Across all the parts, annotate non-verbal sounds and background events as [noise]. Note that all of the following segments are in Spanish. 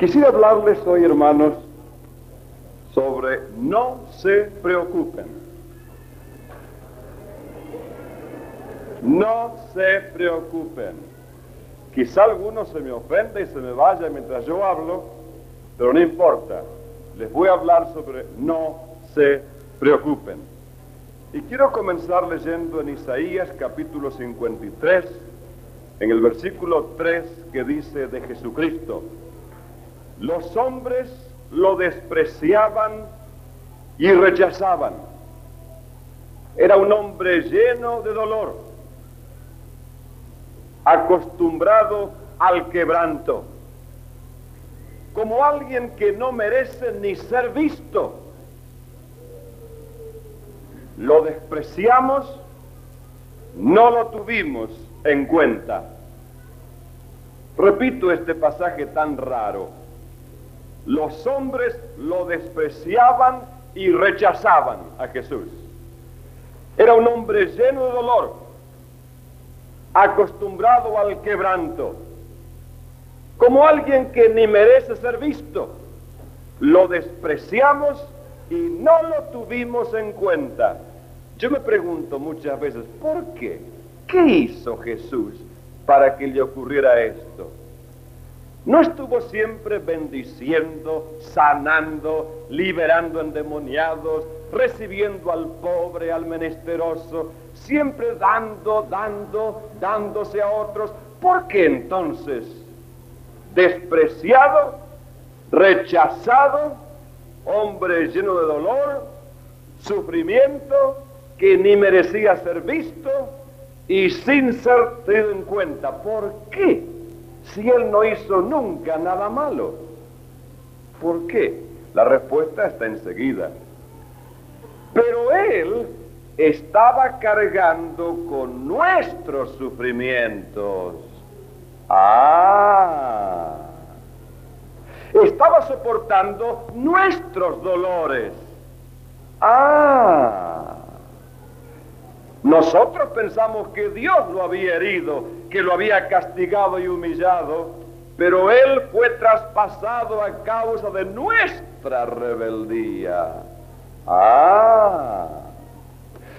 Quisiera hablarles hoy, hermanos, sobre no se preocupen. No se preocupen. Quizá alguno se me ofenda y se me vaya mientras yo hablo, pero no importa. Les voy a hablar sobre no se preocupen. Y quiero comenzar leyendo en Isaías capítulo 53, en el versículo 3 que dice de Jesucristo, los hombres lo despreciaban y rechazaban. Era un hombre lleno de dolor, acostumbrado al quebranto, como alguien que no merece ni ser visto. Lo despreciamos, no lo tuvimos en cuenta. Repito este pasaje tan raro los hombres lo despreciaban y rechazaban a Jesús. Era un hombre lleno de dolor, acostumbrado al quebranto, como alguien que ni merece ser visto. Lo despreciamos y no lo tuvimos en cuenta. Yo me pregunto muchas veces, ¿por qué? ¿Qué hizo Jesús para que le ocurriera esto? No estuvo siempre bendiciendo, sanando, liberando endemoniados, recibiendo al pobre, al menesteroso, siempre dando, dando, dándose a otros. ¿Por qué entonces, despreciado, rechazado, hombre lleno de dolor, sufrimiento, que ni merecía ser visto y sin ser tenido en cuenta? ¿Por qué? Si él no hizo nunca nada malo? ¿Por qué? La respuesta está enseguida. Pero él estaba cargando con nuestros sufrimientos. Ah. Estaba soportando nuestros dolores. Ah. Nosotros pensamos que Dios lo había herido, que lo había castigado y humillado, pero Él fue traspasado a causa de nuestra rebeldía. Ah,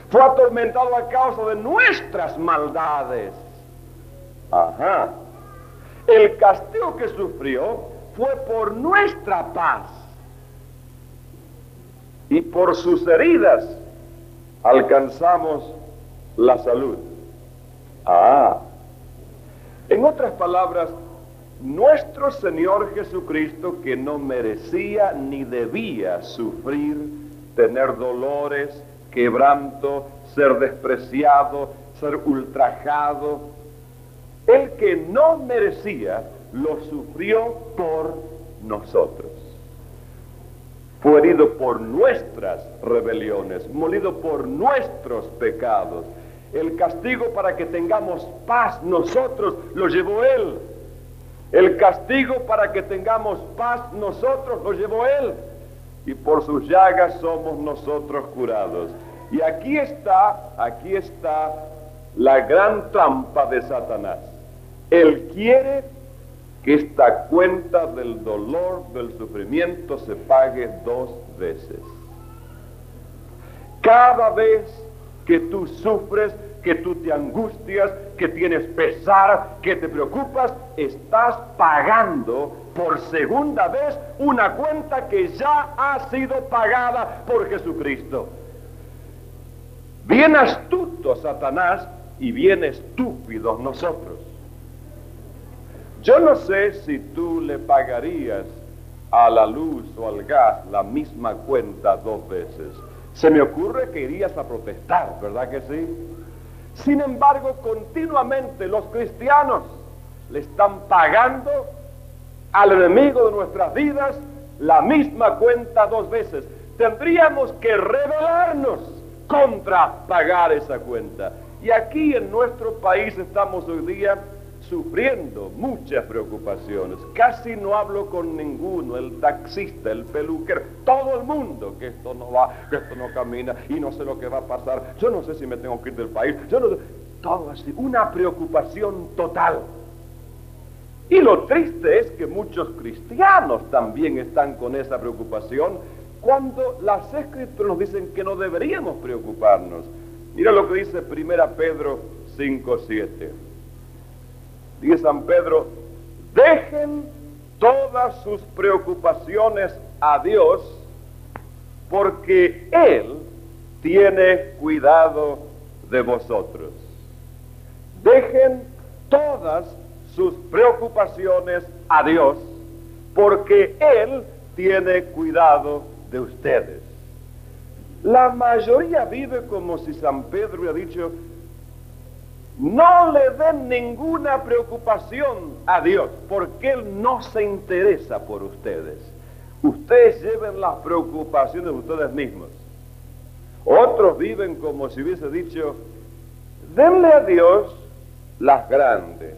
fue atormentado a causa de nuestras maldades. Ajá. El castigo que sufrió fue por nuestra paz. Y por sus heridas alcanzamos la salud. Ah, en otras palabras, nuestro Señor Jesucristo, que no merecía ni debía sufrir, tener dolores, quebranto, ser despreciado, ser ultrajado, el que no merecía, lo sufrió por nosotros. Fue herido por nuestras rebeliones, molido por nuestros pecados el castigo para que tengamos paz nosotros lo llevó Él. El castigo para que tengamos paz nosotros lo llevó Él. Y por sus llagas somos nosotros curados. Y aquí está, aquí está la gran trampa de Satanás. Él quiere que esta cuenta del dolor, del sufrimiento se pague dos veces. Cada vez que tú sufres, que tú te angustias, que tienes pesar, que te preocupas, estás pagando por segunda vez una cuenta que ya ha sido pagada por Jesucristo. Bien astuto Satanás y bien estúpidos nosotros. Yo no sé si tú le pagarías a la luz o al gas la misma cuenta dos veces. Se me ocurre que irías a protestar, ¿verdad que sí? Sin embargo, continuamente los cristianos le están pagando al enemigo de nuestras vidas la misma cuenta dos veces. Tendríamos que rebelarnos contra pagar esa cuenta. Y aquí en nuestro país estamos hoy día sufriendo muchas preocupaciones. Casi no hablo con ninguno, el taxista, el peluquero, todo el mundo, que esto no va, que esto no camina y no sé lo que va a pasar. Yo no sé si me tengo que ir del país, yo no sé. Todo así, una preocupación total. Y lo triste es que muchos cristianos también están con esa preocupación cuando las escrituras nos dicen que no deberíamos preocuparnos. Mira lo que dice 1 Pedro 5.7. Dice San Pedro, dejen todas sus preocupaciones a Dios porque Él tiene cuidado de vosotros. Dejen todas sus preocupaciones a Dios porque Él tiene cuidado de ustedes. La mayoría vive como si San Pedro hubiera dicho, no le den ninguna preocupación a Dios, porque Él no se interesa por ustedes. Ustedes lleven las preocupaciones de ustedes mismos. Otros viven como si hubiese dicho, denle a Dios las grandes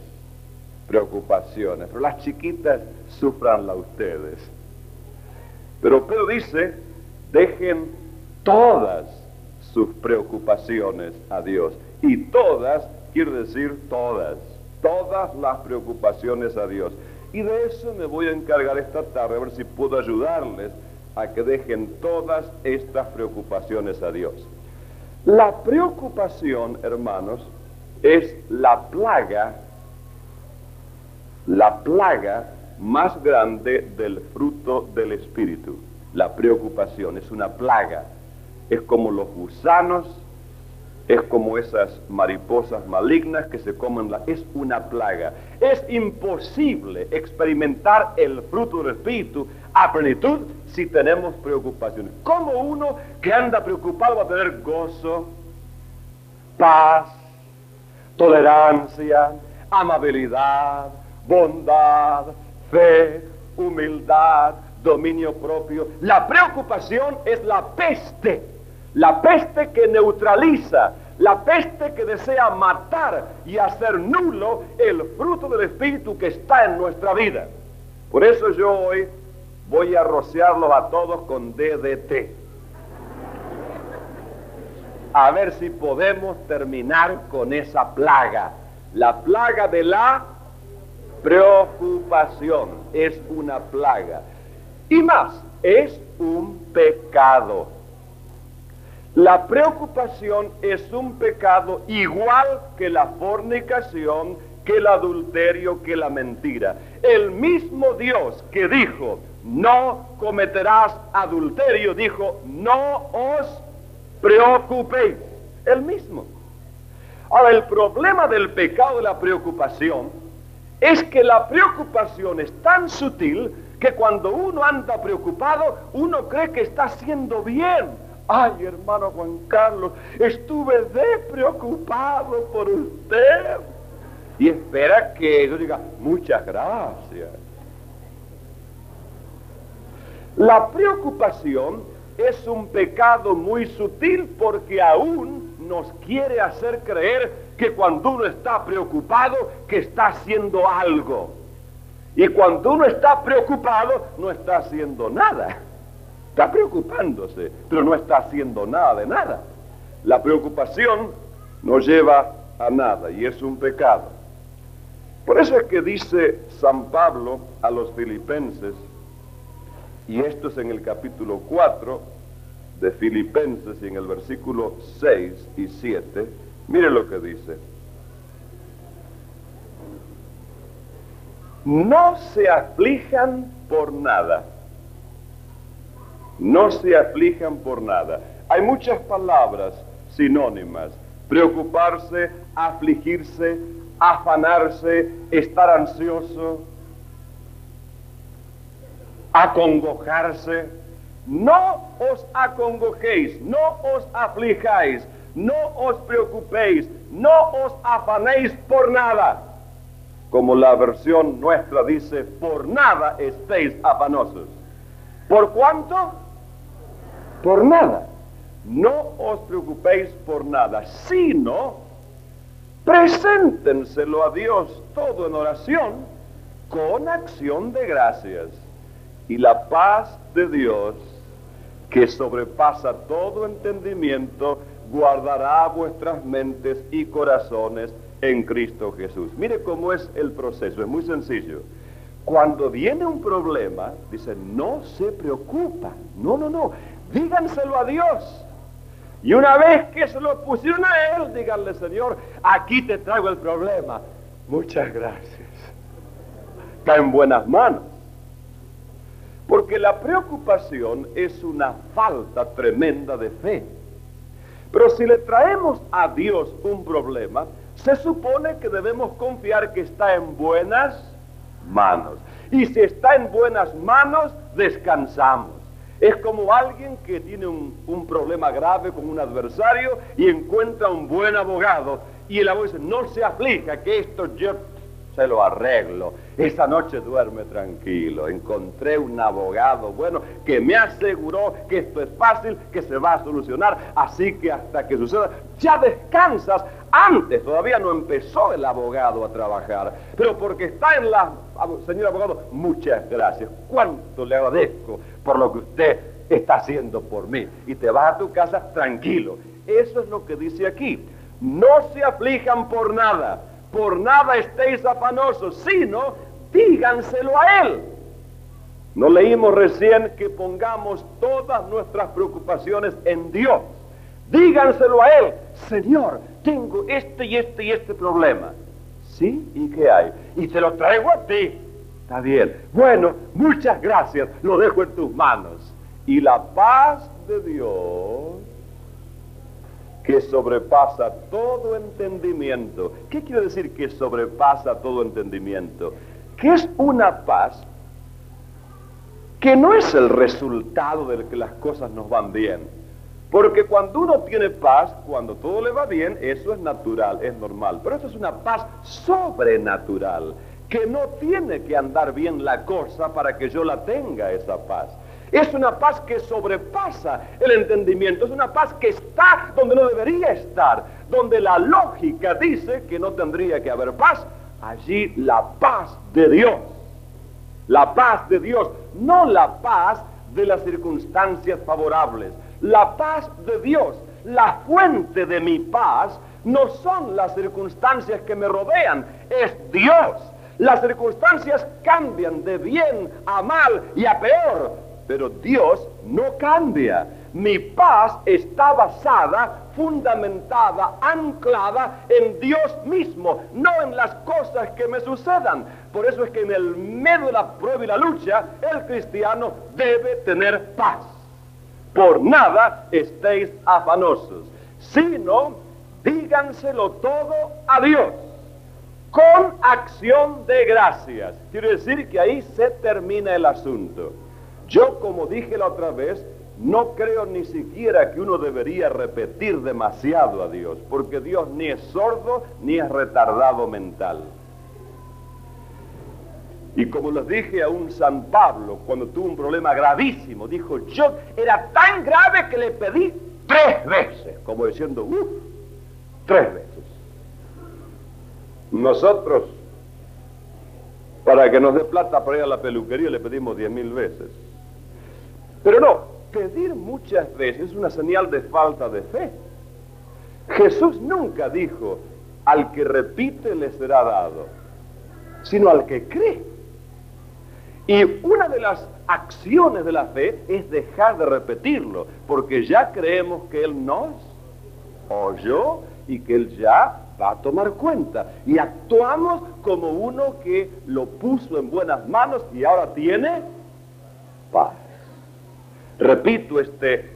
preocupaciones, pero las chiquitas sufranlas ustedes. Pero Pedro dice, dejen todas sus preocupaciones a Dios. Y todas quiere decir todas, todas las preocupaciones a Dios. Y de eso me voy a encargar esta tarde, a ver si puedo ayudarles a que dejen todas estas preocupaciones a Dios. La preocupación, hermanos, es la plaga, la plaga más grande del fruto del Espíritu. La preocupación es una plaga. Es como los gusanos, es como esas mariposas malignas que se comen. La, es una plaga. Es imposible experimentar el fruto del Espíritu a plenitud si tenemos preocupaciones. Como uno que anda preocupado va a tener gozo, paz, tolerancia, amabilidad, bondad, fe, humildad, dominio propio. La preocupación es la peste, la peste que neutraliza, la peste que desea matar y hacer nulo el fruto del Espíritu que está en nuestra vida. Por eso yo hoy voy a rociarlos a todos con DDT. A ver si podemos terminar con esa plaga, la plaga de la preocupación es una plaga. Y más, es un pecado. La preocupación es un pecado igual que la fornicación, que el adulterio, que la mentira. El mismo Dios que dijo, no cometerás adulterio, dijo, no os preocupéis. El mismo. Ahora, el problema del pecado de la preocupación es que la preocupación es tan sutil que cuando uno anda preocupado, uno cree que está haciendo bien. Ay, hermano Juan Carlos, estuve de preocupado por usted. Y espera que yo diga, muchas gracias. La preocupación es un pecado muy sutil porque aún nos quiere hacer creer que cuando uno está preocupado, que está haciendo algo. Y cuando uno está preocupado, no está haciendo nada. Está preocupándose, pero no está haciendo nada de nada. La preocupación no lleva a nada y es un pecado. Por eso es que dice San Pablo a los filipenses, y esto es en el capítulo 4 de Filipenses y en el versículo 6 y 7, Mire lo que dice. No se aflijan por nada. No se aflijan por nada. Hay muchas palabras sinónimas. Preocuparse, afligirse, afanarse, estar ansioso, acongojarse. No os acongojéis, no os aflijáis, no os preocupéis, no os afanéis por nada. Como la versión nuestra dice, por nada estéis afanosos. ¿Por cuánto? Por nada. No os preocupéis por nada, sino preséntenselo a Dios todo en oración con acción de gracias. Y la paz de Dios, que sobrepasa todo entendimiento, guardará vuestras mentes y corazones en Cristo Jesús. Mire cómo es el proceso, es muy sencillo. Cuando viene un problema, dice, no se preocupa. No, no, no. Díganselo a Dios. Y una vez que se lo pusieron a Él, díganle, Señor, aquí te traigo el problema. Muchas gracias. Está en buenas manos. Porque la preocupación es una falta tremenda de fe. Pero si le traemos a Dios un problema, se supone que debemos confiar que está en buenas manos. Y si está en buenas manos, descansamos. Es como alguien que tiene un, problema grave con un adversario y encuentra un buen abogado. Y el abogado dice, no se aflija, que esto yo se lo arreglo. Esa noche duerme tranquilo. Encontré un abogado bueno que me aseguró que esto es fácil, que se va a solucionar. Así que hasta que suceda, ya descansas. Antes todavía no empezó el abogado a trabajar. Pero porque está en la... Señor abogado, muchas gracias. Cuánto le agradezco por lo que usted está haciendo por mí. Y te vas a tu casa tranquilo. Eso es lo que dice aquí. No se aflijan por nada por nada estéis afanosos, sino díganselo a Él. No leímos recién que pongamos todas nuestras preocupaciones en Dios. Díganselo a Él, Señor, tengo este y este y este problema. ¿Sí? ¿Y qué hay? Y te lo traigo a ti. Bien. Bueno, muchas gracias. Lo dejo en tus manos. Y la paz de Dios que sobrepasa todo entendimiento. ¿Qué quiere decir que sobrepasa todo entendimiento? Que es una paz que no es el resultado de que las cosas nos van bien. Porque cuando uno tiene paz, cuando todo le va bien, eso es natural, es normal. Pero eso es una paz sobrenatural, que no tiene que andar bien la cosa para que yo la tenga esa paz. Es una paz que sobrepasa el entendimiento. Es una paz que está donde no debería estar. Donde la lógica dice que no tendría que haber paz. Allí la paz de Dios. La paz de Dios. No la paz de las circunstancias favorables. La paz de Dios. La fuente de mi paz no son las circunstancias que me rodean. Es Dios. Las circunstancias cambian de bien a mal y a peor, pero Dios no cambia. Mi paz está basada, fundamentada, anclada en Dios mismo, no en las cosas que me sucedan. Por eso es que en el medio de la prueba y la lucha, el cristiano debe tener paz. Por nada estéis afanosos, sino díganselo todo a Dios con acción de gracias. Quiere decir que ahí se termina el asunto. Yo, como dije la otra vez, no creo ni siquiera que uno debería repetir demasiado a Dios, porque Dios ni es sordo ni es retardado mental. Y como les dije a un San Pablo cuando tuvo un problema gravísimo, dijo, yo era tan grave que le pedí tres veces, como diciendo, uff, tres veces. Nosotros, para que nos dé plata para ir a la peluquería, le pedimos diez mil veces. Pero no, pedir muchas veces es una señal de falta de fe. Jesús nunca dijo, al que repite le será dado, sino al que cree. Y una de las acciones de la fe es dejar de repetirlo, porque ya creemos que Él nos oyó y que Él ya a tomar cuenta. Y actuamos como uno que lo puso en buenas manos y ahora tiene paz. Repito este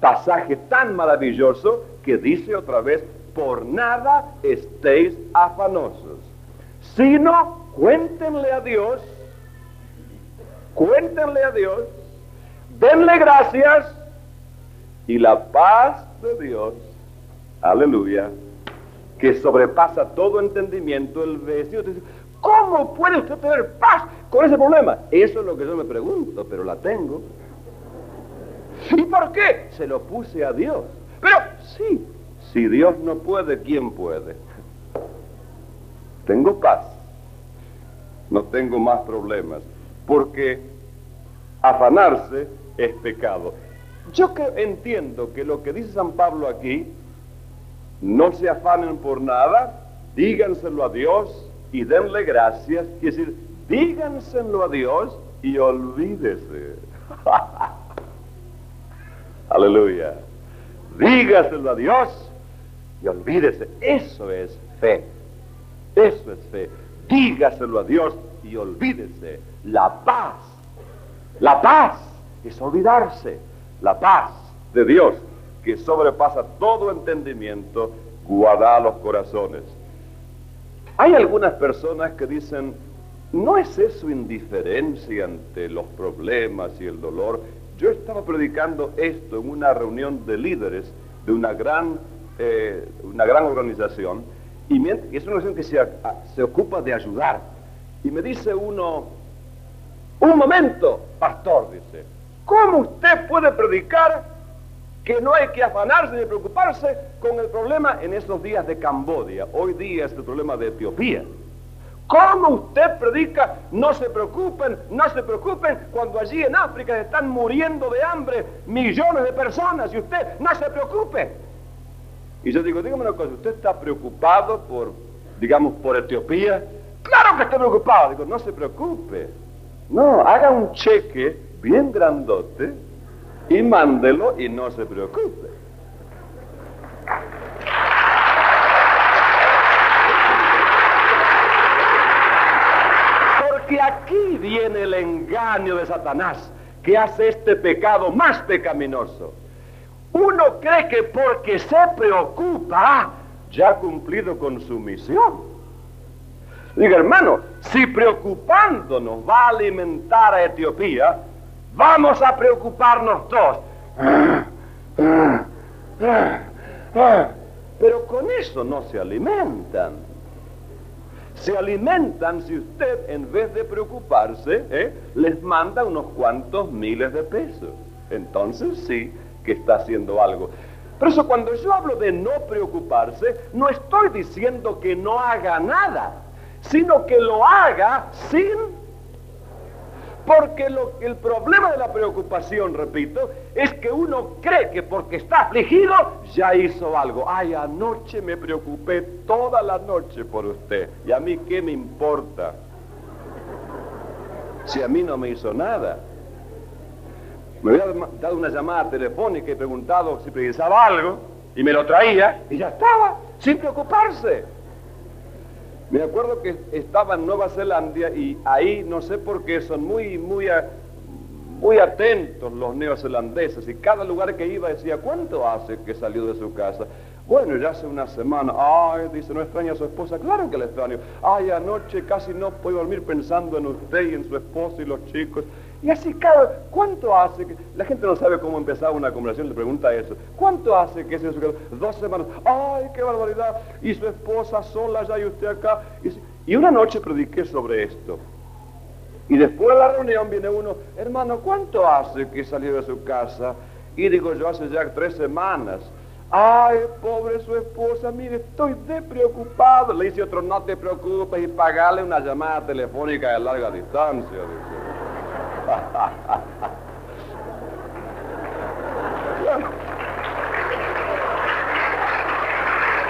pasaje tan maravilloso que dice otra vez, por nada estéis afanosos, sino cuéntenle a Dios, cuéntenle a Dios, denle gracias y la paz de Dios, aleluya, que sobrepasa todo entendimiento, el vecino dice, ¿cómo puede usted tener paz con ese problema? Eso es lo que yo me pregunto, pero la tengo. ¿Y por qué? Se lo puse a Dios. Pero sí, si Dios no puede, ¿quién puede? Tengo paz. No tengo más problemas. Porque afanarse es pecado. Yo entiendo que lo que dice San Pablo aquí, no se afanen por nada, díganselo a Dios y denle gracias. Quiere decir, díganselo a Dios y olvídese. [laughs] Aleluya. Dígaselo a Dios y olvídese. Eso es fe. Eso es fe. Dígaselo a Dios y olvídese. La paz. La paz es olvidarse. La paz de Dios que sobrepasa todo entendimiento, guarda los corazones. Hay algunas personas que dicen, ¿no es eso indiferencia ante los problemas y el dolor? Yo estaba predicando esto en una reunión de líderes de una gran, eh, una gran organización, y es una organización que se, se ocupa de ayudar. Y me dice uno, un momento, pastor, dice, ¿cómo usted puede predicar que no hay que afanarse ni preocuparse con el problema en estos días de Cambodia. Hoy día es el problema de Etiopía. ¿Cómo usted predica? No se preocupen, no se preocupen, cuando allí en África están muriendo de hambre millones de personas y usted no se preocupe. Y yo digo, dígame una cosa, ¿usted está preocupado por, digamos, por Etiopía? Claro que estoy preocupado. Digo, no se preocupe. No, haga un cheque bien grandote y mándelo y no se preocupe. Porque aquí viene el engaño de Satanás que hace este pecado más pecaminoso. Uno cree que porque se preocupa ya ha cumplido con su misión. Diga, hermano, si preocupándonos va a alimentar a Etiopía, Vamos a preocuparnos todos. Pero con eso no se alimentan. Se alimentan si usted, en vez de preocuparse, ¿eh? les manda unos cuantos miles de pesos. Entonces sí que está haciendo algo. Pero eso cuando yo hablo de no preocuparse, no estoy diciendo que no haga nada, sino que lo haga sin porque lo, el problema de la preocupación, repito, es que uno cree que porque está afligido ya hizo algo. Ay, anoche me preocupé toda la noche por usted. ¿Y a mí qué me importa? Si a mí no me hizo nada. Me había dado una llamada telefónica y preguntado si precisaba algo y me lo traía y ya estaba, sin preocuparse. Me acuerdo que estaba en Nueva Zelanda y ahí no sé por qué son muy, muy, muy atentos los neozelandeses y cada lugar que iba decía, ¿cuánto hace que salió de su casa? Bueno, ya hace una semana. Ay, dice, ¿no extraña a su esposa? Claro que la extraño. Ay, anoche casi no puedo dormir pensando en usted y en su esposo y los chicos. Y así cada, ¿cuánto hace que, la gente no sabe cómo empezar una conversación, le pregunta eso, ¿cuánto hace que se Dos semanas, ay, qué barbaridad, y su esposa sola ya y usted acá. Y, una noche prediqué sobre esto. Y después de la reunión viene uno, hermano, ¿cuánto hace que salió de su casa? Y digo yo, hace ya tres semanas. Ay, pobre su esposa, mire, estoy de preocupado. Le dice otro, no te preocupes y pagarle una llamada telefónica de larga distancia.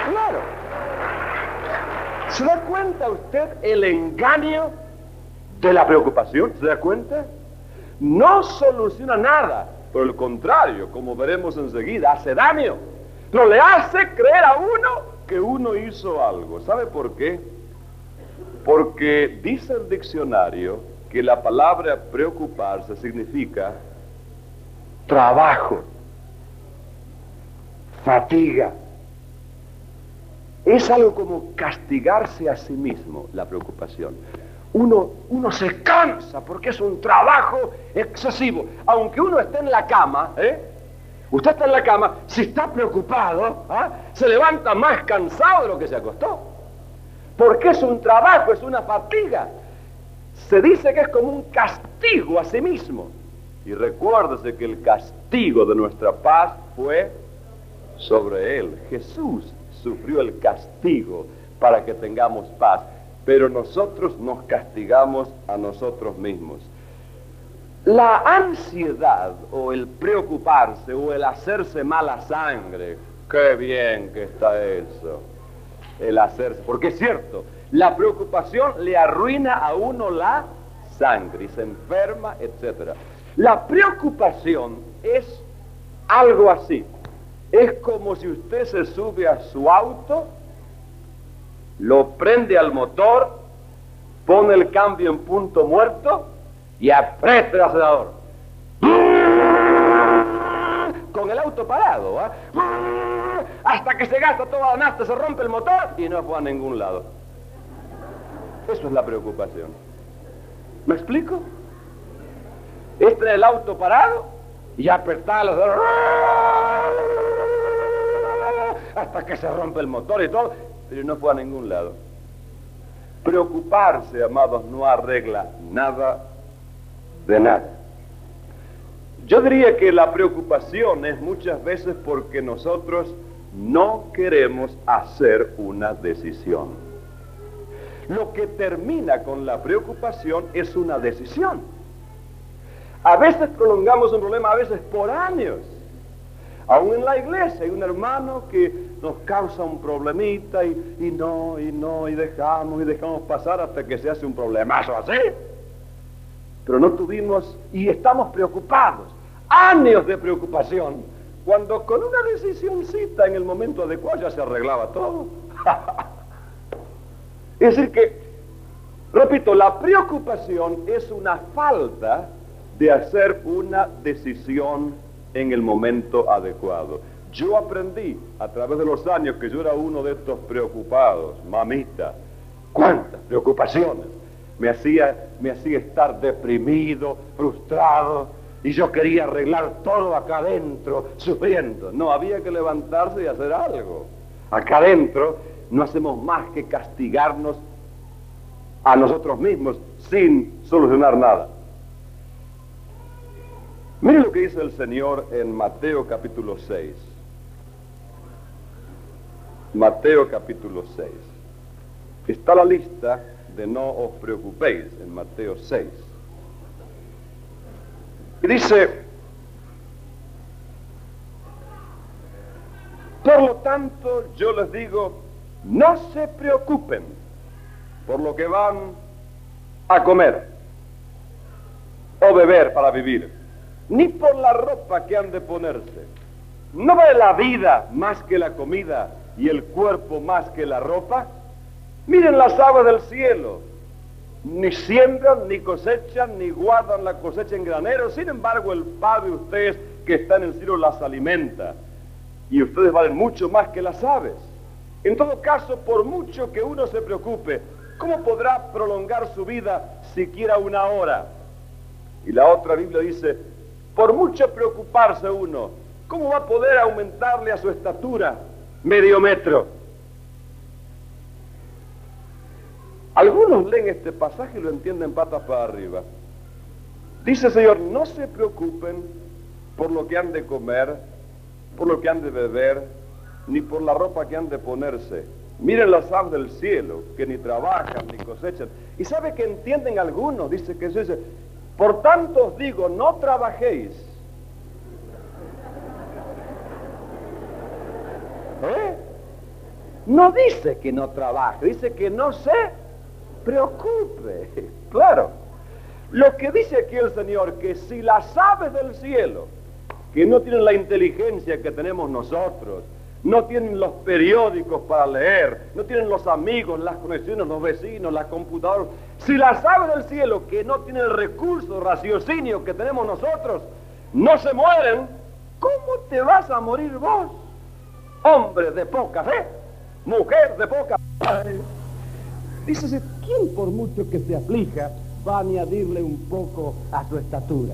Claro. ¿Se da cuenta usted el engaño de la preocupación? ¿Se da cuenta? No soluciona nada, por el contrario, como veremos enseguida, hace daño. No le hace creer a uno que uno hizo algo. ¿Sabe por qué? Porque dice el diccionario que la palabra preocuparse significa trabajo, fatiga. Es algo como castigarse a sí mismo la preocupación. Uno, uno se cansa porque es un trabajo excesivo. Aunque uno esté en la cama, ¿eh? usted está en la cama, si está preocupado, ¿ah? se levanta más cansado de lo que se acostó. Porque es un trabajo, es una fatiga se dice que es como un castigo a sí mismo. Y recuérdese que el castigo de nuestra paz fue sobre él. Jesús sufrió el castigo para que tengamos paz, pero nosotros nos castigamos a nosotros mismos. La ansiedad o el preocuparse o el hacerse mala sangre, qué bien que está eso. el hacerse. Porque es cierto, la preocupación le arruina a uno la sangre se enferma, etc. La preocupación es algo así. Es como si usted se sube a su auto, lo prende al motor, pone el cambio en punto muerto y aprieta el acelerador. Con el auto parado, ¿ah? hasta que se gasta toda la nafta, se rompe el motor y no fue a ningún lado. Eso es la preocupación. ¿Me explico? Es el auto parado y apretar los hasta que se rompe el motor y todo, pero no fue a ningún lado. Preocuparse, amados, no arregla nada de nada. Yo diría que la preocupación es muchas veces porque nosotros no queremos hacer una decisión. Lo que termina con la preocupación es una decisión. A veces prolongamos un problema, a veces por años. Aún en la iglesia hay un hermano que nos causa un problemita y, y, no, y no, y dejamos, y dejamos pasar hasta que se hace un problemazo así. Pero no tuvimos, y estamos preocupados, años de preocupación, cuando con una decisióncita en el momento adecuado ya se arreglaba todo. [laughs] es decir que, repito, la preocupación es una falta de hacer una decisión en el momento adecuado. Yo aprendí a través de los años que yo era uno de estos preocupados, mamita, cuántas preocupaciones. Me hacía, me hacía estar deprimido, frustrado, y yo quería arreglar todo acá adentro, sufriendo. No, había que levantarse y hacer algo. Acá adentro no hacemos más que castigarnos a nosotros mismos sin solucionar nada. Miren lo que dice el Señor en Mateo capítulo 6. Mateo capítulo 6. Está la lista de no os preocupéis en Mateo 6. Y dice, por lo tanto yo les digo, no se preocupen por lo que van a comer o beber para vivir ni por la ropa que han de ponerse. ¿No vale la vida más que la comida y el cuerpo más que la ropa? Miren las aves del cielo. Ni siembran, ni cosechan, ni guardan la cosecha en granero. Sin embargo, el Padre de ustedes que está en el cielo las alimenta. Y ustedes valen mucho más que las aves. En todo caso, por mucho que uno se preocupe, ¿cómo podrá prolongar su vida siquiera una hora? Y la otra Biblia dice, por mucho preocuparse uno, ¿cómo va a poder aumentarle a su estatura medio metro? Algunos leen este pasaje y lo entienden patas para arriba. Dice el Señor, no se preocupen por lo que han de comer, por lo que han de beber, ni por la ropa que han de ponerse. Miren las aves del cielo, que ni trabajan ni cosechan. Y sabe que entienden algunos, dice que dice, por tanto os digo, no trabajéis. ¿Eh? No dice que no trabaje, dice que no se preocupe. [laughs] Claro. Lo que dice aquí el Señor, que si las aves del cielo, que no tienen la inteligencia que tenemos nosotros, no tienen los periódicos para leer, no tienen los amigos, las conexiones, los vecinos, las computadoras. Si las aves del cielo, que no tienen el recurso, raciocinio que tenemos nosotros, no se mueren, ¿cómo te vas a morir vos? Hombre de poca fe, mujer de poca fe. Dícese, ¿quién por mucho que se aflija va a añadirle un poco a su estatura?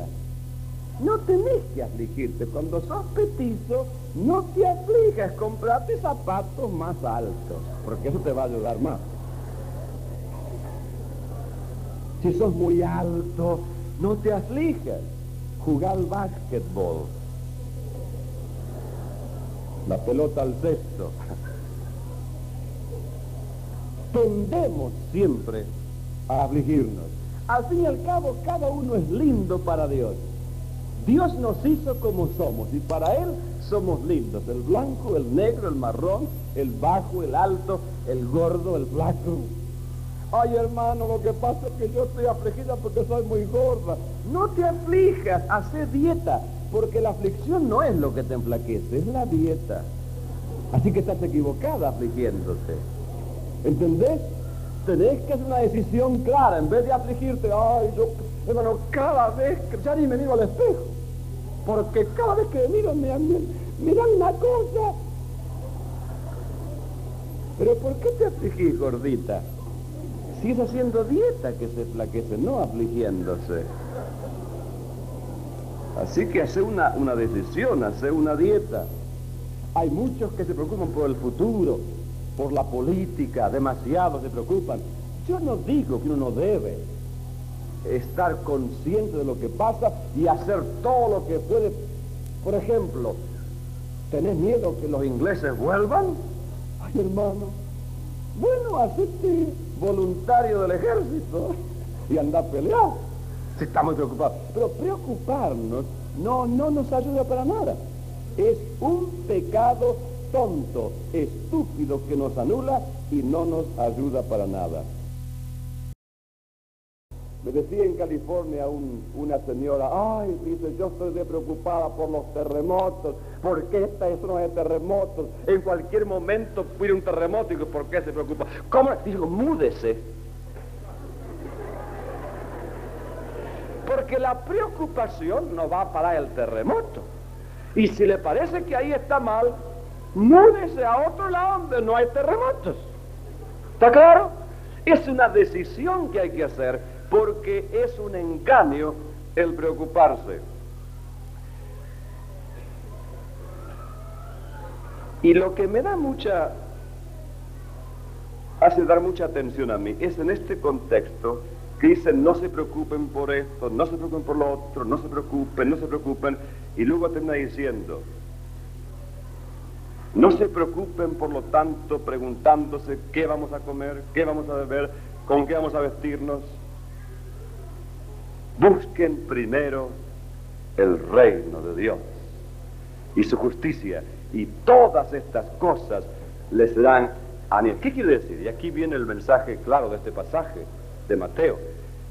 No tenés que afligirte. Cuando sos petizo, no te aflijas. Comprate zapatos más altos, porque eso te va a ayudar más. Si sos muy alto, no te aflijas. Jugar al básquetbol. La pelota al cesto. [laughs] Tendemos siempre a afligirnos. Al fin y al cabo, cada uno es lindo para Dios. Dios nos hizo como somos y para Él somos lindos. El blanco, el negro, el marrón, el bajo, el alto, el gordo, el flaco. Ay hermano, lo que pasa es que yo estoy afligida porque soy muy gorda. No te aflijas, hace dieta, porque la aflicción no es lo que te enflaquece, es la dieta. Así que estás equivocada afligiéndote. ¿Entendés? Tenés que hacer una decisión clara, en vez de afligirte, ay, yo, hermano, cada vez que ya ni me miro al espejo, porque cada vez que me miro me, me, dan una cosa. Pero ¿por qué te afligís, gordita? Si es haciendo dieta que se flaquece, no afligiéndose. Así que hace una, una decisión, hace una dieta. Hay muchos que se preocupan por el futuro, por la política, demasiado se preocupan. Yo no digo que uno no debe estar consciente de lo que pasa y hacer todo lo que puede. Por ejemplo, ¿tenés miedo que los ingleses vuelvan? Ay, hermano, bueno, hacete voluntario del ejército y anda a pelear. Si estamos preocupados. Pero preocuparnos no, no nos ayuda para nada. Es un pecado tonto, estúpido que nos anula y no nos ayuda para nada. Me decía en California una señora, ay, dice, yo estoy preocupada por los terremotos, porque esta es zona de terremotos, en cualquier momento puede un terremoto, y ¿por qué se preocupa? ¿Cómo? Digo, múdese. Porque la preocupación no va para el terremoto. Y si le parece que ahí está mal, múdese a otro lado donde no hay terremotos. ¿Está claro? Es una decisión que hay que hacer porque es un engaño el preocuparse. Y lo que me da mucha, hace dar mucha atención a mí, es en este contexto que dicen no se preocupen por esto, no se preocupen por lo otro, no se preocupen, no se preocupen, y luego termina diciendo, no se preocupen, por lo tanto, preguntándose qué vamos a comer, qué vamos a beber, con qué vamos a vestirnos. Busquen primero el reino de Dios y su justicia y todas estas cosas les serán añadidas. ¿Qué quiere decir? Y aquí viene el mensaje claro de este pasaje de Mateo.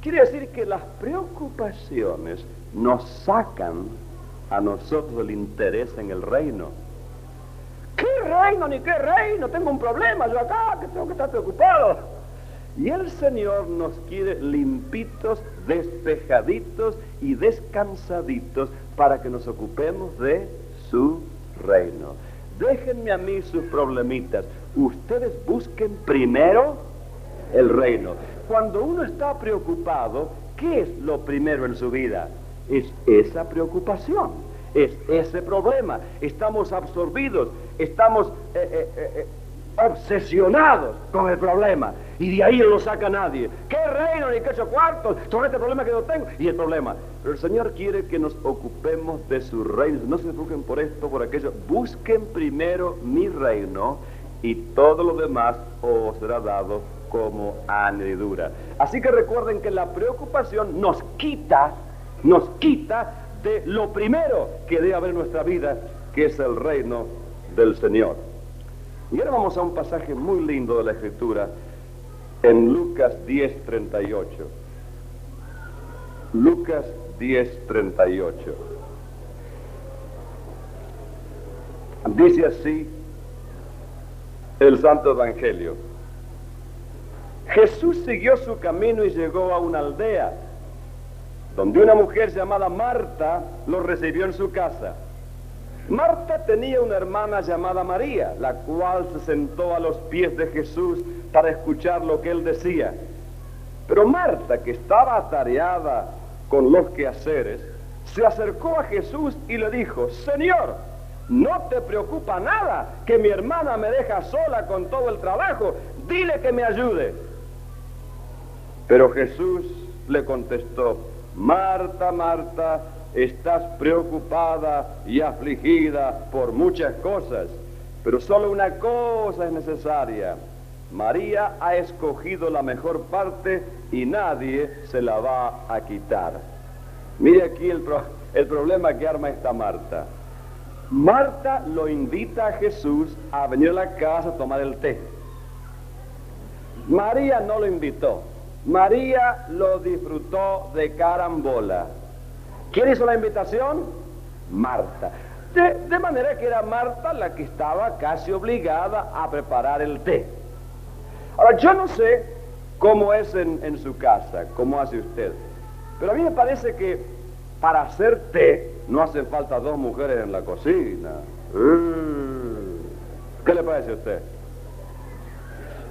Quiere decir que las preocupaciones nos sacan a nosotros el interés en el reino ¿Qué reino ni qué reino? Tengo un problema yo acá, que tengo que estar preocupado. Y el Señor nos quiere limpitos, despejaditos y descansaditos para que nos ocupemos de su reino. Déjenme a mí sus problemitas. Ustedes busquen primero el reino. Cuando uno está preocupado, ¿qué es lo primero en su vida? Es esa preocupación es ese problema. Estamos absorbidos, estamos eh, eh, eh, obsesionados con el problema. Y de ahí no lo saca nadie. ¿Qué reino ni qué cuartos sobre este problema que yo tengo? Y el problema. Pero el Señor quiere que nos ocupemos de su reino. No se preocupen por esto, por aquello. Busquen primero mi reino y todo lo demás os será dado como añadidura. Así que recuerden que la preocupación nos quita, nos quita de lo primero que debe haber en nuestra vida, que es el reino del Señor. Y ahora vamos a un pasaje muy lindo de la Escritura en Lucas 10:38. Lucas 10:38. Dice así el Santo Evangelio. Jesús siguió su camino y llegó a una aldea donde una mujer llamada Marta lo recibió en su casa. Marta tenía una hermana llamada María, la cual se sentó a los pies de Jesús para escuchar lo que él decía. Pero Marta, que estaba atareada con los quehaceres, se acercó a Jesús y le dijo, Señor, no te preocupa nada que mi hermana me deja sola con todo el trabajo, dile que me ayude. Pero Jesús le contestó, Marta, Marta, estás preocupada y afligida por muchas cosas, pero solo una cosa es necesaria. María ha escogido la mejor parte y nadie se la va a quitar. Mire aquí el, el problema que arma esta Marta. Marta lo invita a Jesús a venir a la casa a tomar el té. María no lo invitó. María lo disfrutó de carambola. ¿Quién hizo la invitación? Marta. De, manera que era Marta la que estaba casi obligada a preparar el té. Ahora, yo no sé cómo es en, su casa, cómo hace usted, pero a mí me parece que para hacer té no hacen falta dos mujeres en la cocina. Uh, ¿Qué le parece a usted?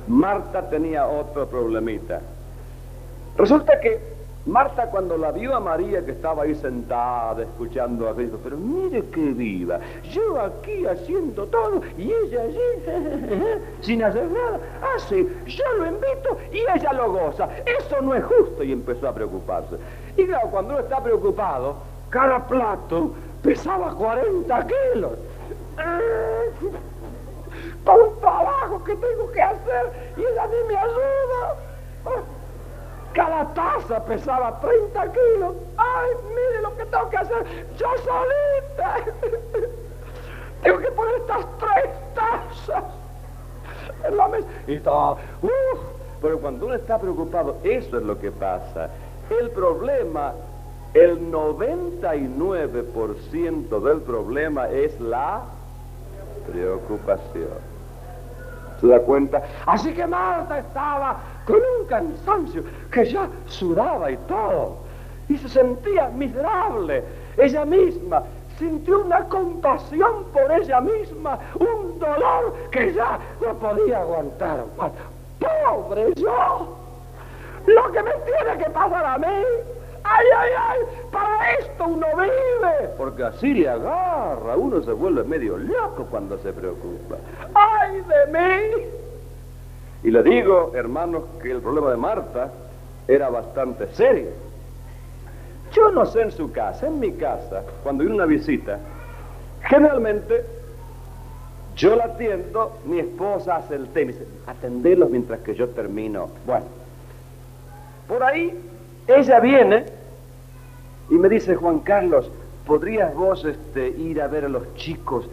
Marta tenía otro problemita. Resulta que Marta cuando la vio a María que estaba ahí sentada escuchando a Cristo, pero mire qué viva, yo aquí haciendo todo y ella allí [laughs] sin hacer nada, hace, yo lo invito y ella lo goza, eso no es justo y empezó a preocuparse. Y claro, cuando uno está preocupado, cada plato pesaba 40 kilos. [laughs] Todo un trabajo que tengo que hacer y ella ni me ayuda. Cada taza pesaba 30 kilos. ¡Ay, mire lo que tengo que hacer! ¡Yo solita! [laughs] tengo que poner estas tres tazas en la mesa. Y todo, ¡Uf! Pero cuando uno está preocupado, eso es lo que pasa. El problema, el 99% del problema es la preocupación. ¿Se da cuenta? Así que Marta estaba cansancio que ya sudaba y todo. Y se sentía miserable. Ella misma sintió una compasión por ella misma, un dolor que ya no podía aguantar ¡Pobre yo! Lo que me tiene que pasar a mí. ¡Ay, ay, ay! Para esto uno vive. Porque así le agarra, uno se vuelve medio loco cuando se preocupa. ¡Ay de mí! Y le digo, hermanos, que el problema de Marta era bastante serio. Yo no sé en su casa, en mi casa, cuando viene una visita, generalmente yo la atiendo, mi esposa hace el té, me dice, atenderlos mientras que yo termino. Bueno, por ahí ella viene y me dice, Juan Carlos, ¿podrías vos este, ir a ver a los chicos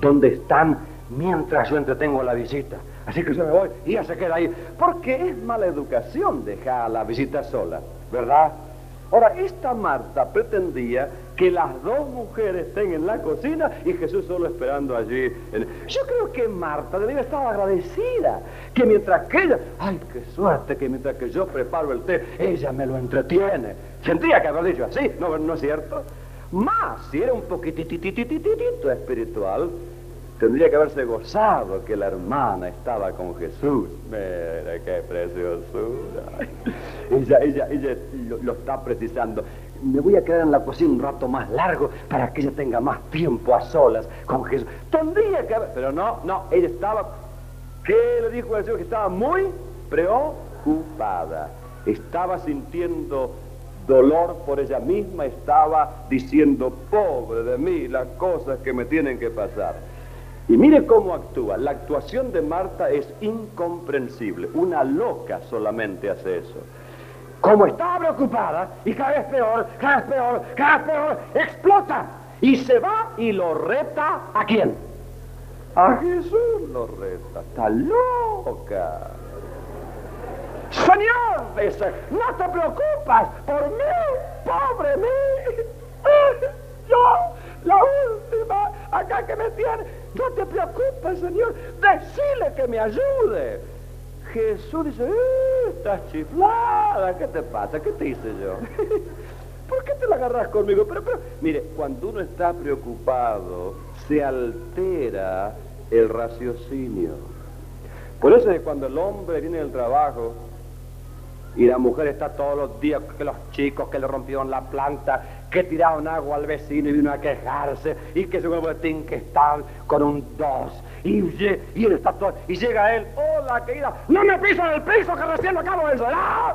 donde están mientras yo entretengo la visita? Así que yo me voy y ella se queda ahí. Porque es mala educación dejar a la visita sola, ¿verdad? Ahora, esta Marta pretendía que las dos mujeres estén en la cocina y Jesús solo esperando allí. Yo creo que Marta debería estar agradecida, que mientras que ella, ay, qué suerte, que mientras que yo preparo el té, ella me lo entretiene. Tendría que haber dicho así, ¿no, ¿no es cierto? Más, si era un poquitititititito espiritual, tendría que haberse gozado que la hermana estaba con Jesús. Mira qué preciosura. [laughs] ella, ella, ella lo, está precisando. Me voy a quedar en la cocina un rato más largo para que ella tenga más tiempo a solas con Jesús. Tendría que haber... Pero no, no, ella estaba... ¿Qué le dijo el Señor? Que estaba muy preocupada. Estaba sintiendo dolor por ella misma, estaba diciendo, pobre de mí, las cosas que me tienen que pasar. Y mire cómo actúa. La actuación de Marta es incomprensible. Una loca solamente hace eso. Como estaba preocupada y cada vez peor, cada vez peor, cada vez peor, explota y se va y lo reta a quién? A Jesús lo reta. Está loca. Señor, no te preocupas por mí, pobre mí. [laughs] Yo, la última, acá que me tiene. No te preocupes, Señor, decile que me ayude. Jesús dice, eh, estás chiflada, ¿qué te pasa? ¿Qué te hice yo? [laughs] ¿Por qué te la agarras conmigo? Pero, pero, mire, cuando uno está preocupado, se altera el raciocinio. Por eso es cuando el hombre viene del trabajo y la mujer está todos los días que los chicos que le rompieron la planta, que tiraron agua al vecino y vino a quejarse, y que su boletín que están con un dos, y, y él está todo, y llega él, hola querida, no me piso en el piso que recién lo acabo de encerrar.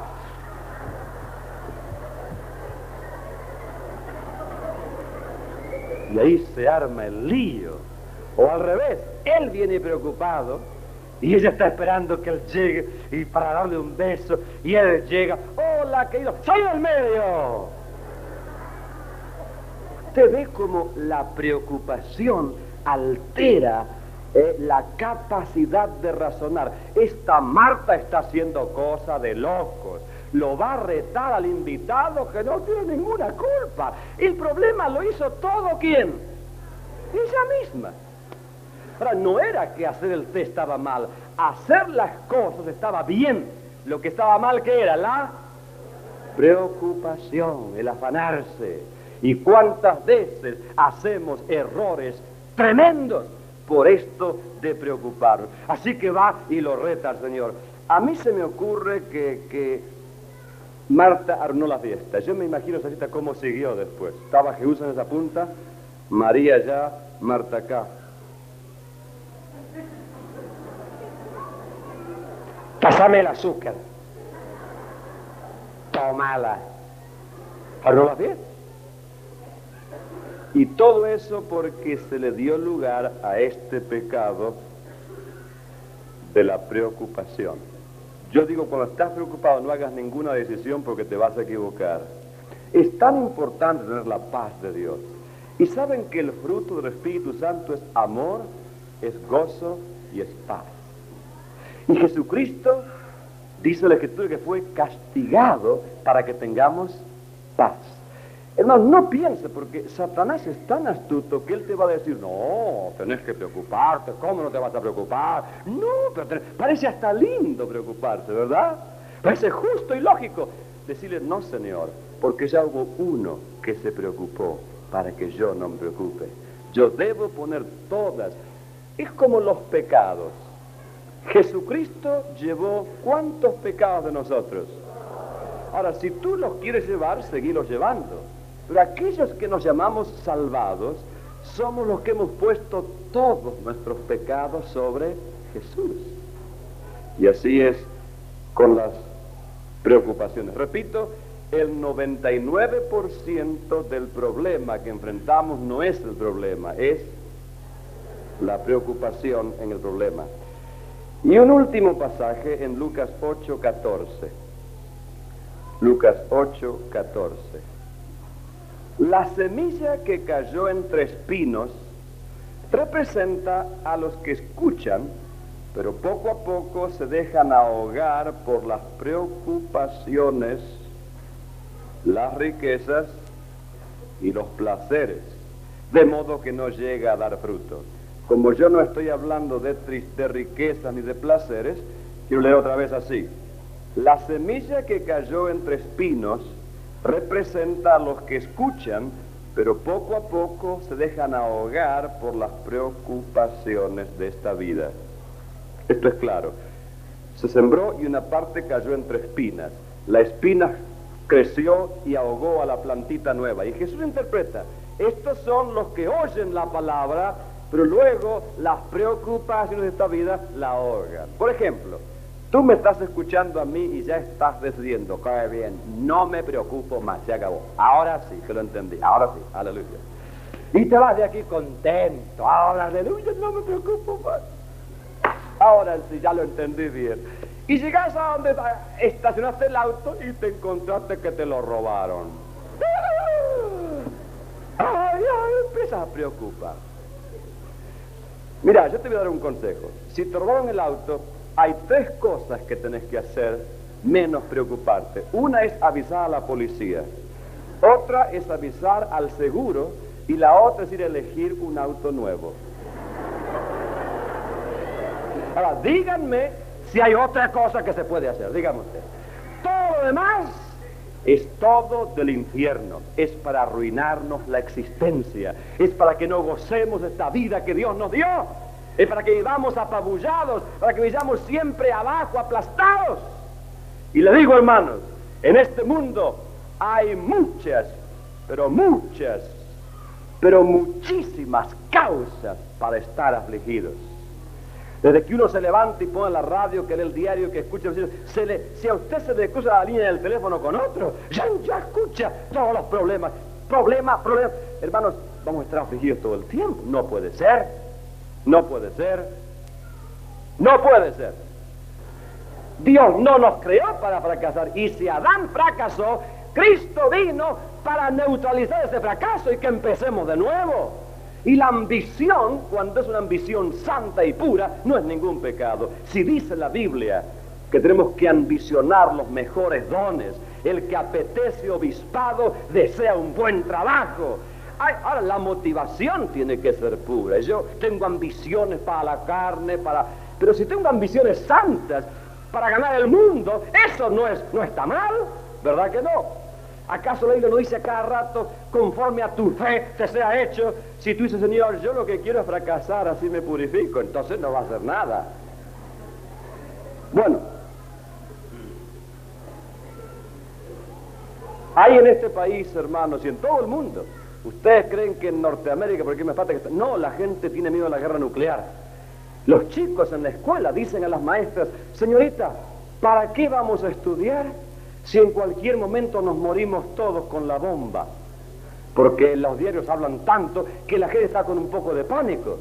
Y ahí se arma el lío. O al revés, él viene preocupado y ella está esperando que él llegue y para darle un beso. Y él llega, hola querido, soy del medio. Usted ve cómo la preocupación altera eh, la capacidad de razonar. Esta Marta está haciendo cosa de locos. Lo va a retar al invitado que no tiene ninguna culpa. El problema lo hizo todo quién? Ella misma. Ahora, no era que hacer el té estaba mal, hacer las cosas estaba bien. Lo que estaba mal, ¿qué era? La preocupación, el afanarse. ¿Y cuántas veces hacemos errores tremendos por esto de preocuparnos? Así que va y lo reta al Señor. A mí se me ocurre que, Marta armó la fiesta. Yo me imagino esa cómo siguió después. Estaba Jesús en esa punta, María allá, Marta acá. Pásame el azúcar. Tomala. Armó la fiesta. Y todo eso porque se le dio lugar a este pecado de la preocupación. Yo digo, cuando estás preocupado no hagas ninguna decisión porque te vas a equivocar. Es tan importante tener la paz de Dios. Y saben que el fruto del Espíritu Santo es amor, es gozo y es paz. Y Jesucristo, dice la Escritura, que fue castigado para que tengamos paz. Hermano, no piense, porque Satanás es tan astuto que él te va a decir, no, tenés que preocuparte, ¿cómo no te vas a preocupar? No, pero parece hasta lindo preocuparse, ¿verdad? Parece justo y lógico decirle, no, Señor, porque ya hubo uno que se preocupó para que yo no me preocupe. Yo debo poner todas. Es como los pecados. Jesucristo llevó cuántos pecados de nosotros. Ahora, si tú los quieres llevar, seguilos llevando. Pero aquellos que nos llamamos salvados, somos los que hemos puesto todos nuestros pecados sobre Jesús. Y así es con las preocupaciones. Repito, el 99% del problema que enfrentamos no es el problema, es la preocupación en el problema. Y un último pasaje en Lucas 8:14. Lucas 8:14. La semilla que cayó entre espinos representa a los que escuchan, pero poco a poco se dejan ahogar por las preocupaciones, las riquezas y los placeres, de modo que no llega a dar fruto. Como yo no estoy hablando de, de riquezas ni de placeres, quiero leer otra vez así. La semilla que cayó entre espinos representa a los que escuchan, pero poco a poco se dejan ahogar por las preocupaciones de esta vida. Esto es claro. Se sembró y una parte cayó entre espinas. La espina creció y ahogó a la plantita nueva. Y Jesús interpreta, estos son los que oyen la palabra, pero luego las preocupaciones de esta vida la ahogan. Por ejemplo, Tú me estás escuchando a mí y ya estás decidiendo, cae bien, no me preocupo más, se acabó. Ahora sí que lo entendí, ahora sí, aleluya. Y te vas de aquí contento, ahora aleluya, no me preocupo más. Ahora sí, ya lo entendí bien. Y llegas a donde estacionaste el auto y te encontraste que te lo robaron. Ay, ay, empiezas a preocupar. Mira, yo te voy a dar un consejo. Si te robaron el auto, hay tres cosas que tenés que hacer menos preocuparte. Una es avisar a la policía, otra es avisar al seguro y la otra es ir a elegir un auto nuevo. Ahora, díganme si hay otra cosa que se puede hacer, díganme usted. Todo lo demás es todo del infierno, es para arruinarnos la existencia, es para que no gocemos de esta vida que Dios nos dio es para que vivamos apabullados, para que vivamos siempre abajo, aplastados. Y le digo, hermanos, en este mundo hay muchas, pero muchas, pero muchísimas causas para estar afligidos. Desde que uno se levanta y pone la radio, que lee el diario, que escucha, si a usted se le cruza la línea del teléfono con otro, ya, ya escucha todos los problemas. Problemas, problemas. Hermanos, vamos a estar afligidos todo el tiempo. No puede ser. No puede ser. No puede ser. Dios no nos creó para fracasar. Y si Adán fracasó, Cristo vino para neutralizar ese fracaso y que empecemos de nuevo. Y la ambición, cuando es una ambición santa y pura, no es ningún pecado. Si dice la Biblia que tenemos que ambicionar los mejores dones, el que apetece obispado desea un buen trabajo. Ahora, la motivación tiene que ser pura. Yo tengo ambiciones para la carne, para... Pero si tengo ambiciones santas para ganar el mundo, eso no, es, no está mal, ¿verdad que no? ¿Acaso la Biblia no dice cada rato, conforme a tu fe te sea hecho? Si tú dices, Señor, yo lo que quiero es fracasar, así me purifico, entonces no va a hacer nada. Bueno, hay en este país, hermanos, y en todo el mundo, ustedes creen que en Norteamérica, porque me falta que... No, la gente tiene miedo a la guerra nuclear. Los chicos en la escuela dicen a las maestras, señorita, ¿para qué vamos a estudiar? si en cualquier momento nos morimos todos con la bomba? Porque los diarios hablan tanto que la gente está con un poco de pánico.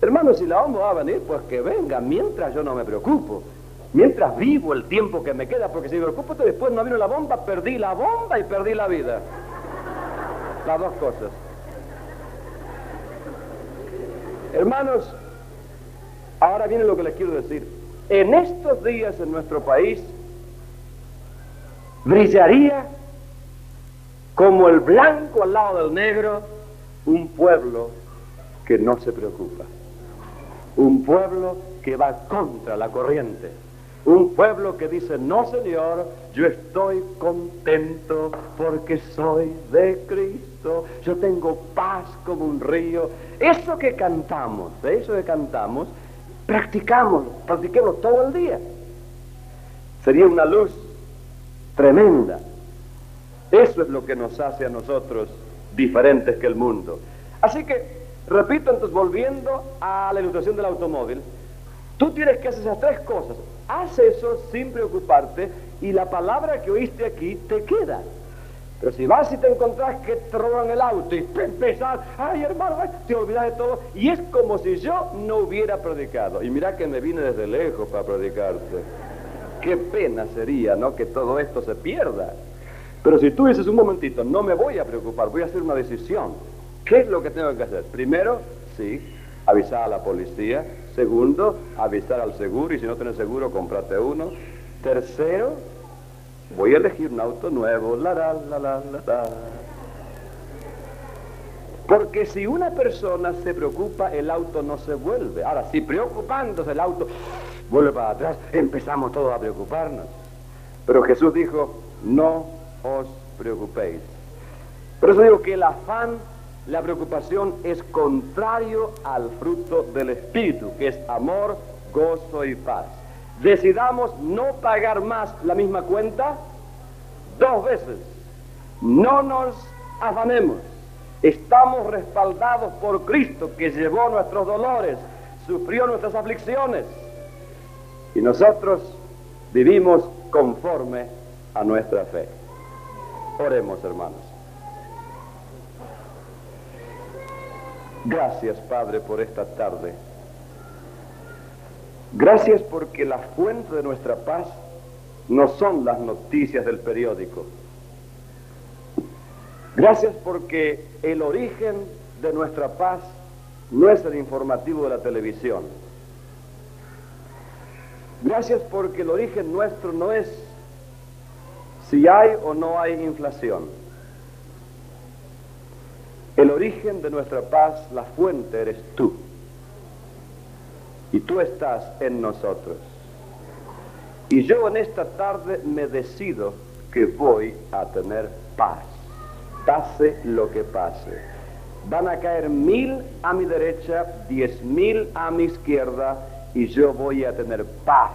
Hermanos, si la bomba va a venir, pues que venga, mientras yo no me preocupo. Mientras vivo el tiempo que me queda, porque si me preocupo después no vino la bomba, perdí la bomba y perdí la vida. Las dos cosas. Hermanos, ahora viene lo que les quiero decir. En estos días en nuestro país brillaría como el blanco al lado del negro un pueblo que no se preocupa, un pueblo que va contra la corriente, un pueblo que dice, no Señor, yo estoy contento porque soy de Cristo, yo tengo paz como un río. Eso que cantamos, de eso que cantamos, practicamos, practiquemos todo el día. Sería una luz tremenda. Eso es lo que nos hace a nosotros diferentes que el mundo. Así que, repito entonces, volviendo a la ilustración del automóvil, tú tienes que hacer esas tres cosas. Haz eso sin preocuparte y la palabra que oíste aquí te queda. Pero si vas y te encontrás que te roban el auto y empezás, ay hermano, te olvidas de todo, y es como si yo no hubiera predicado. Y mira que me vine desde lejos para predicarte. Qué pena sería, ¿no? Que todo esto se pierda. Pero si tú dices un momentito, no me voy a preocupar, voy a hacer una decisión. ¿Qué es lo que tengo que hacer? Primero, sí, avisar a la policía. Segundo, avisar al seguro y si no tienes seguro, cómprate uno. Tercero, voy a elegir un auto nuevo. La, la, la, la, la. Porque si una persona se preocupa, el auto no se vuelve. Ahora, si preocupándose el auto vuelve para atrás, empezamos todos a preocuparnos. Pero Jesús dijo, no os preocupéis. Por eso digo que el afán, la preocupación es contrario al fruto del Espíritu, que es amor, gozo y paz. Decidamos no pagar más la misma cuenta dos veces. No nos afanemos. Estamos respaldados por Cristo que llevó nuestros dolores, sufrió nuestras aflicciones y nosotros vivimos conforme a nuestra fe. Oremos, hermanos. Gracias, Padre, por esta tarde. Gracias porque la fuente de nuestra paz no son las noticias del periódico. Gracias porque el origen de nuestra paz no es el informativo de la televisión Gracias porque el origen nuestro no es si hay o no hay inflación. El origen de nuestra paz, la fuente eres tú. Y tú estás en nosotros. Y yo en esta tarde me decido que voy a tener paz. Pase lo que pase. Van a caer mil a mi derecha, diez mil a mi izquierda y yo voy a tener paz.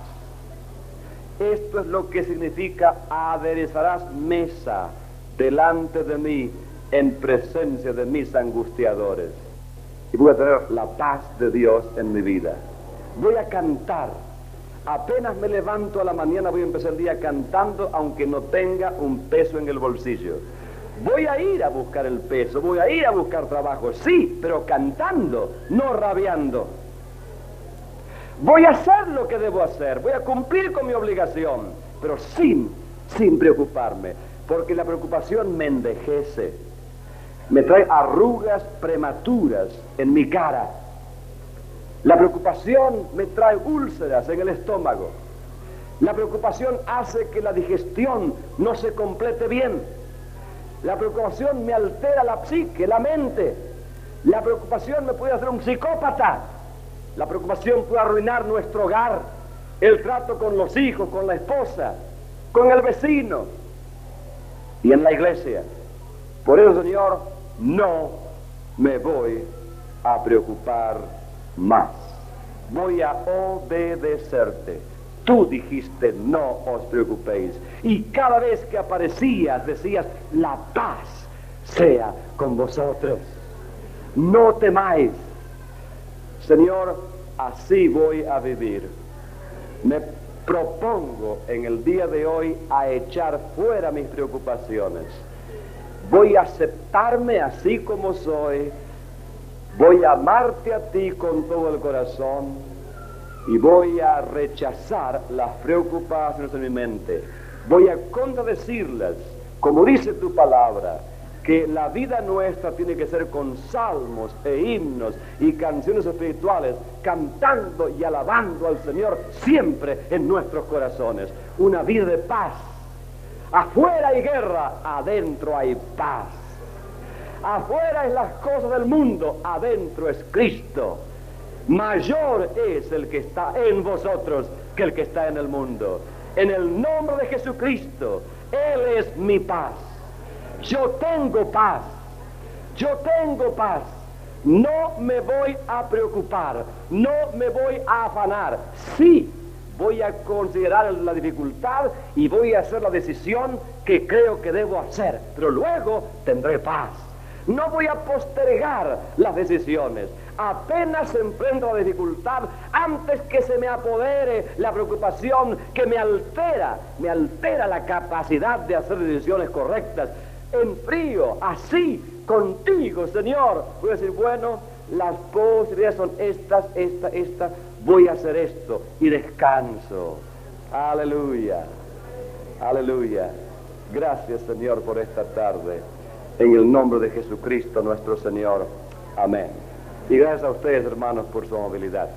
Esto es lo que significa aderezarás mesa delante de mí en presencia de mis angustiadores. Y voy a tener la paz de Dios en mi vida. Voy a cantar. Apenas me levanto a la mañana voy a empezar el día cantando aunque no tenga un peso en el bolsillo. Voy a ir a buscar el peso, voy a ir a buscar trabajo, sí, pero cantando, no rabiando. Voy a hacer lo que debo hacer, voy a cumplir con mi obligación, pero sin, sin preocuparme. porque la preocupación me envejece, me trae arrugas prematuras en mi cara. La preocupación me trae úlceras en el estómago. La preocupación hace que la digestión no se complete bien. La preocupación me altera la psique, la mente. La preocupación me puede hacer un psicópata. La preocupación puede arruinar nuestro hogar, el trato con los hijos, con la esposa, con el vecino y en la iglesia. Por eso, Señor, no me voy a preocupar más. Voy a obedecerte. Tú dijiste, no os preocupéis. Y cada vez que aparecías decías, la paz sea con vosotros. No temáis. Señor, así voy a vivir. Me propongo en el día de hoy a echar fuera mis preocupaciones. Voy a aceptarme así como soy. Voy a amarte a ti con todo el corazón y voy a rechazar las preocupaciones en mi mente. Voy a contradecirlas, como dice tu palabra, que la vida nuestra tiene que ser con salmos e himnos y canciones espirituales, cantando y alabando al Señor siempre en nuestros corazones. Una vida de paz. Afuera hay guerra, adentro hay paz. Afuera es las cosas del mundo, adentro es Cristo. Mayor es el que está en vosotros que el que está en el mundo. En el nombre de Jesucristo, Él es mi paz. Yo tengo paz. Yo tengo paz. No me voy a preocupar. No me voy a afanar. Sí, voy a considerar la dificultad y voy a hacer la decisión que creo que debo hacer. Pero luego tendré paz. No voy a postergar las decisiones. Apenas emprendo la dificultad, antes que se me apodere la preocupación que me altera, me altera la capacidad de hacer decisiones correctas en frío, así, contigo, Señor. Voy a decir, bueno, las posibilidades son estas, esta, esta, voy a hacer esto y descanso. Aleluya, aleluya. Gracias, Señor, por esta tarde. En el nombre de Jesucristo nuestro Señor. Amén. Y gracias a ustedes, hermanos, por su amabilidad.